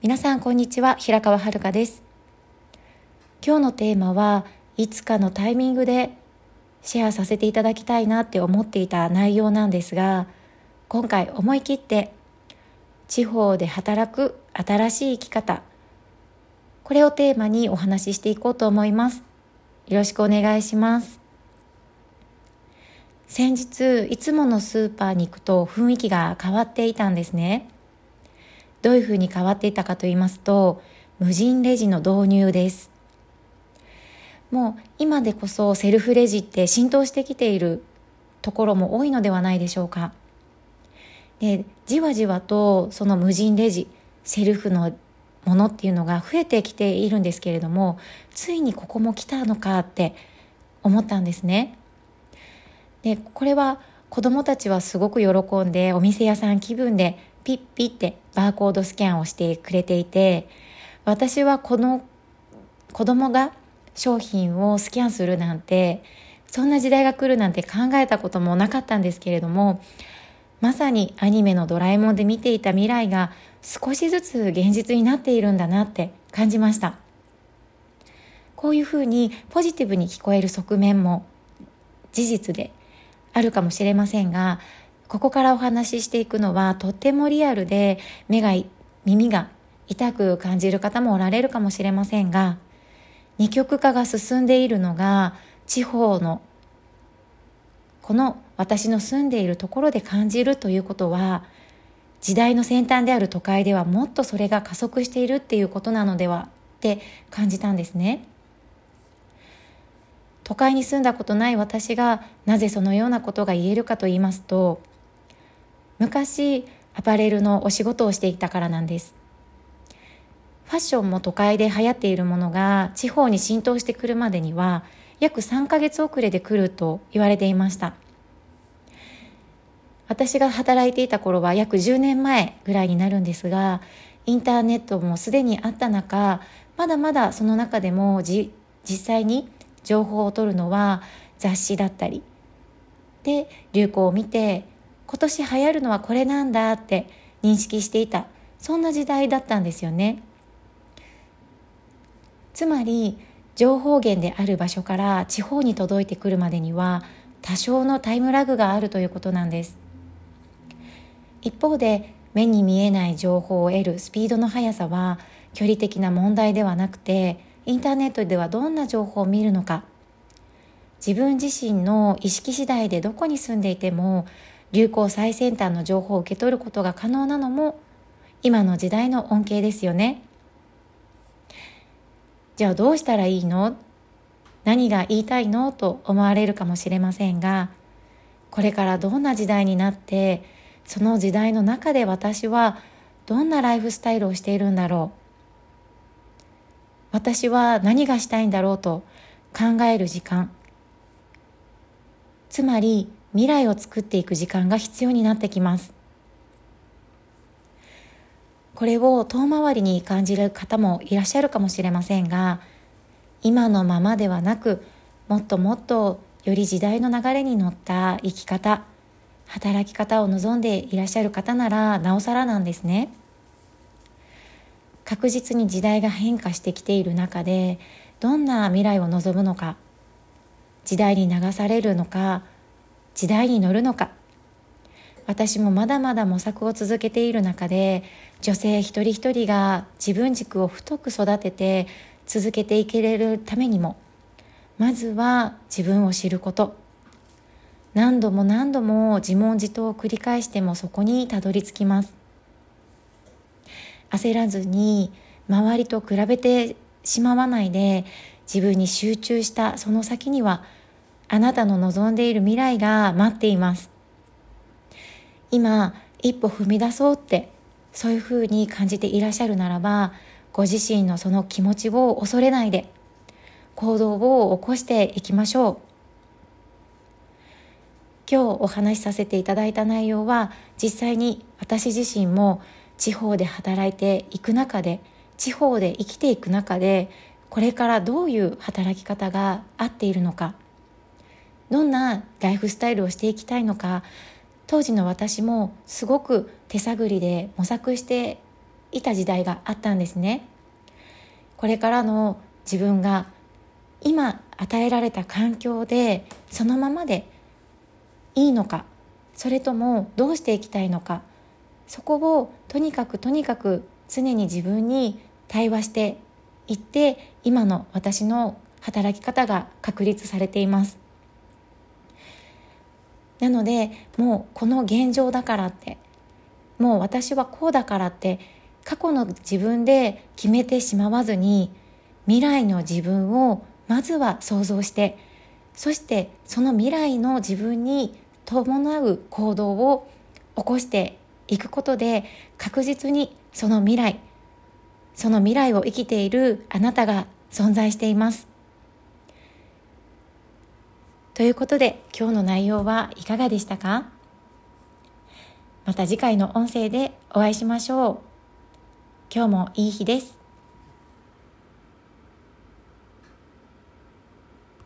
皆さんこんにちは平川遥です。今日のテーマはいつかのタイミングでシェアさせていただきたいなって思っていた内容なんですが今回思い切って地方で働く新しい生き方これをテーマにお話ししていこうと思います。よろしくお願いします。先日いつものスーパーに行くと雰囲気が変わっていたんですね。どういうふうに変わっていたかと言いますと無人レジの導入です。もう今でこそセルフレジって浸透してきているところも多いのではないでしょうか。でじわじわとその無人レジセルフのものっていうのが増えてきているんですけれどもついにここも来たのかって思ったんですね。でこれは子供たちはすごく喜んでお店屋さん気分でピッピッてバーコードスキャンをしてくれていて私はこの子供が商品をスキャンするなんてそんな時代が来るなんて考えたこともなかったんですけれどもまさにアニメのドラえもんで見ていた未来が少しずつ現実になっているんだなって感じました。こういうふうにポジティブに聞こえる側面も事実であるかもしれませんがここからお話ししていくのはとってもリアルで目が耳が痛く感じる方もおられるかもしれませんが二極化が進んでいるのが地方のこの私の住んでいるところで感じるということは時代の先端である都会ではもっとそれが加速しているっていうことなのではって感じたんですね。都会に住んだことない私がなぜそのようなことが言えるかと言いますと昔アパレルのお仕事をしていたからなんです。ファッションも都会で流行っているものが地方に浸透してくるまでには約3ヶ月遅れで来ると言われていました。私が働いていた頃は約10年前ぐらいになるんですがインターネットもすでにあった中まだまだその中でも実際に情報を取るのは雑誌だったりで流行を見て今年流行るのはこれなんだって認識していた。そんな時代だったんですよね。つまり情報源である場所から地方に届いてくるまでには多少のタイムラグがあるということなんです。一方で目に見えない情報を得るスピードの速さは距離的な問題ではなくてインターネットではどんな情報を見るのか。自分自身の意識次第でどこに住んでいても流行最先端の情報を受け取ることが可能なのも今の時代の恩恵ですよね。じゃあどうしたらいいの？何が言いたいの？と思われるかもしれませんがこれからどんな時代になってその時代の中で私はどんなライフスタイルをしているんだろう？私は何がしたいんだろうと考える時間。つまり未来を作っていく時間が必要になってきます。これを遠回りに感じる方もいらっしゃるかもしれませんが今のままではなくもっともっとより時代の流れに乗った生き方働き方を望んでいらっしゃる方ならなおさらなんですね。確実に時代が変化してきている中でどんな未来を望むのか時代に流されるのか時代に乗るのか。私もまだまだ模索を続けている中で女性一人一人が自分軸を太く育てて続けていけれるためにもまずは自分を知ること。何度も何度も自問自答を繰り返してもそこにたどり着きます。焦らずに周りと比べてしまわないで自分に集中したその先にはあなたの望んでいる未来が待っています。今一歩踏み出そうってそういうふうに感じていらっしゃるならばご自身のその気持ちを恐れないで行動を起こしていきましょう。今日お話しさせていただいた内容は実際に私自身も地方で働いていく中で地方で生きていく中でこれからどういう働き方が合っているのか。どんなライフスタイルをしていきたいのか当時の私もすごく手探りで模索していた時代があったんですね。これからの自分が今与えられた環境でそのままでいいのかそれともどうしていきたいのかそこをとにかくとにかく常に自分に対話していって今の私の働き方が確立されています。なのでもうこの現状だからって。もう私はこうだからって過去の自分で決めてしまわずに未来の自分をまずは想像してそしてその未来の自分に伴う行動を起こしていくことで確実にその未来その未来を生きているあなたが存在しています。ということで今日の内容はいかがでしたか？また次回の音声でお会いしましょう。今日もいい日です。